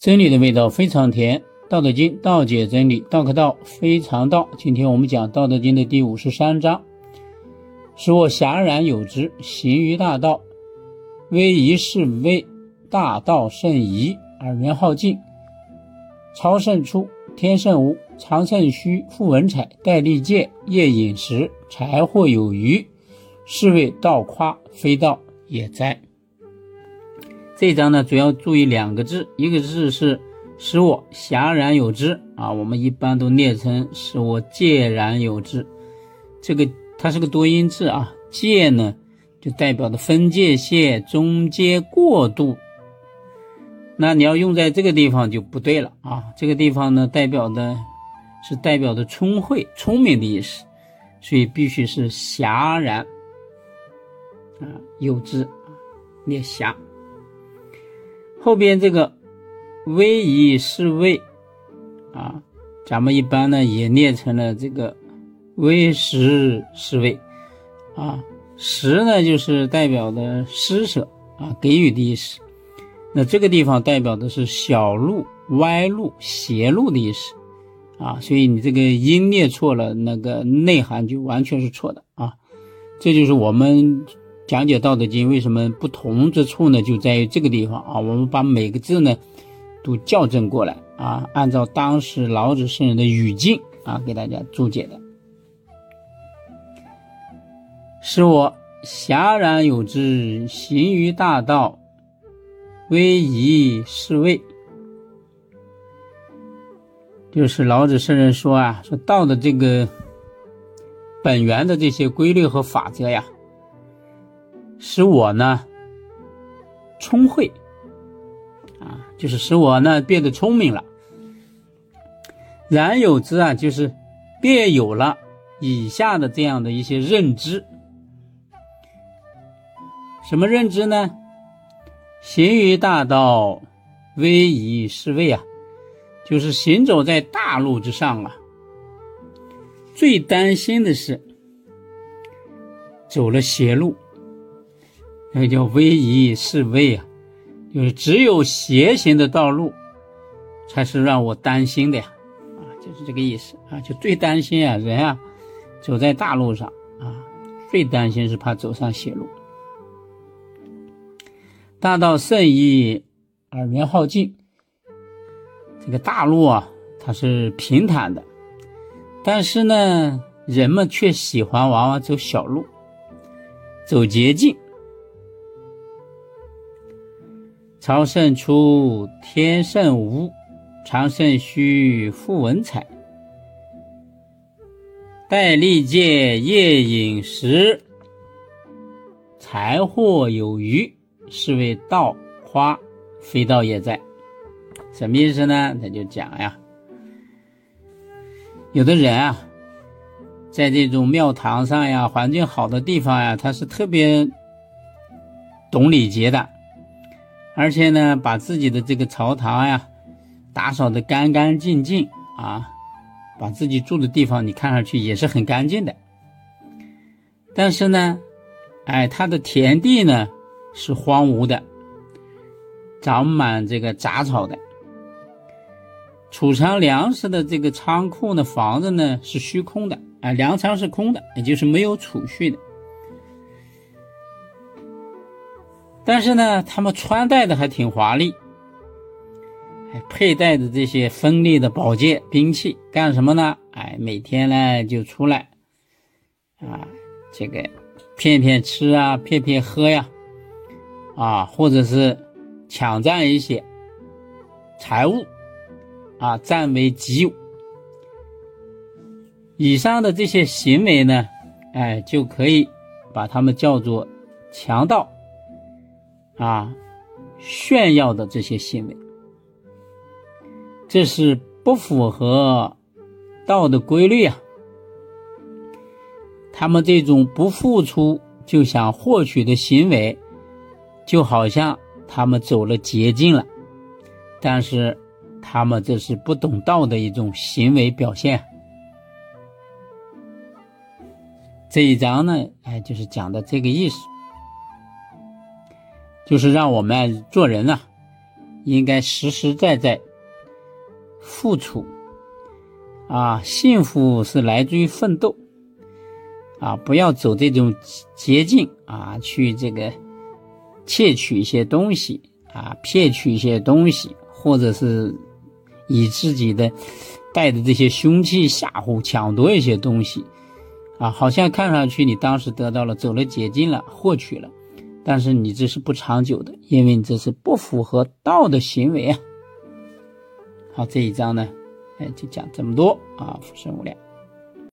真理的味道非常甜，《道德经》道解真理，道可道非常道。今天我们讲《道德经》的第五十三章：使我遐然有之，行于大道，威仪是威大道甚夷，而人好径，超胜出，天甚无，常胜虚，富文采，戴利剑，夜饮食，财货有余，是谓道夸，非道也哉。这一章呢，主要注意两个字，一个字是使我遐然有之啊，我们一般都念成使我介然有之。这个它是个多音字啊，介呢就代表的分界线、中间过渡。那你要用在这个地方就不对了啊，这个地方呢代表的是代表的聪慧、聪明的意思，所以必须是遐然啊有之，念遐。后边这个“威仪是位”，啊，咱们一般呢也念成了这个“威实是位”，啊，“实”呢就是代表的施舍啊，给予的意思。那这个地方代表的是小路、歪路、邪路的意思，啊，所以你这个音念错了，那个内涵就完全是错的啊。这就是我们。讲解《道德经》为什么不同之处呢？就在于这个地方啊，我们把每个字呢都校正过来啊，按照当时老子圣人的语境啊，给大家注解的。使我遐然有之，行于大道，威仪是位。就是老子圣人说啊，说道的这个本源的这些规律和法则呀。使我呢聪慧啊，就是使我呢变得聪明了。然有之啊，就是便有了以下的这样的一些认知。什么认知呢？行于大道，威仪是位啊，就是行走在大路之上啊。最担心的是走了邪路。那叫威仪是位啊，就是只有邪行的道路，才是让我担心的呀，啊，就是这个意思啊，就最担心啊，人啊，走在大路上啊，最担心是怕走上邪路。大道甚夷，而元好径。这个大路啊，它是平坦的，但是呢，人们却喜欢往往走小路，走捷径。朝圣出，天甚无；常甚虚，富文采。戴利剑，夜饮食，财货有余，是谓道花，非道也在。什么意思呢？他就讲呀，有的人啊，在这种庙堂上呀，环境好的地方呀，他是特别懂礼节的。而且呢，把自己的这个朝堂呀打扫的干干净净啊，把自己住的地方你看上去也是很干净的。但是呢，哎，他的田地呢是荒芜的，长满这个杂草的；储藏粮食的这个仓库呢，房子呢是虚空的，啊，粮仓是空的，也就是没有储蓄的。但是呢，他们穿戴的还挺华丽，还佩戴着这些锋利的宝剑兵器，干什么呢？哎，每天呢就出来，啊，这个骗骗吃啊，骗骗喝呀，啊，或者是抢占一些财物，啊，占为己有。以上的这些行为呢，哎，就可以把他们叫做强盗。啊，炫耀的这些行为，这是不符合道的规律啊。他们这种不付出就想获取的行为，就好像他们走了捷径了，但是他们这是不懂道的一种行为表现。这一章呢，哎，就是讲的这个意思。就是让我们做人啊，应该实实在在付出。啊，幸福是来自于奋斗。啊，不要走这种捷径啊，去这个窃取一些东西啊，骗取一些东西，或者是以自己的带着这些凶器吓唬、抢夺一些东西啊，好像看上去你当时得到了，走了捷径了，获取了，但是你这是不长久的，因为你这是不符合道的行为啊。好，这一章呢，哎，就讲这么多啊，浮生无量。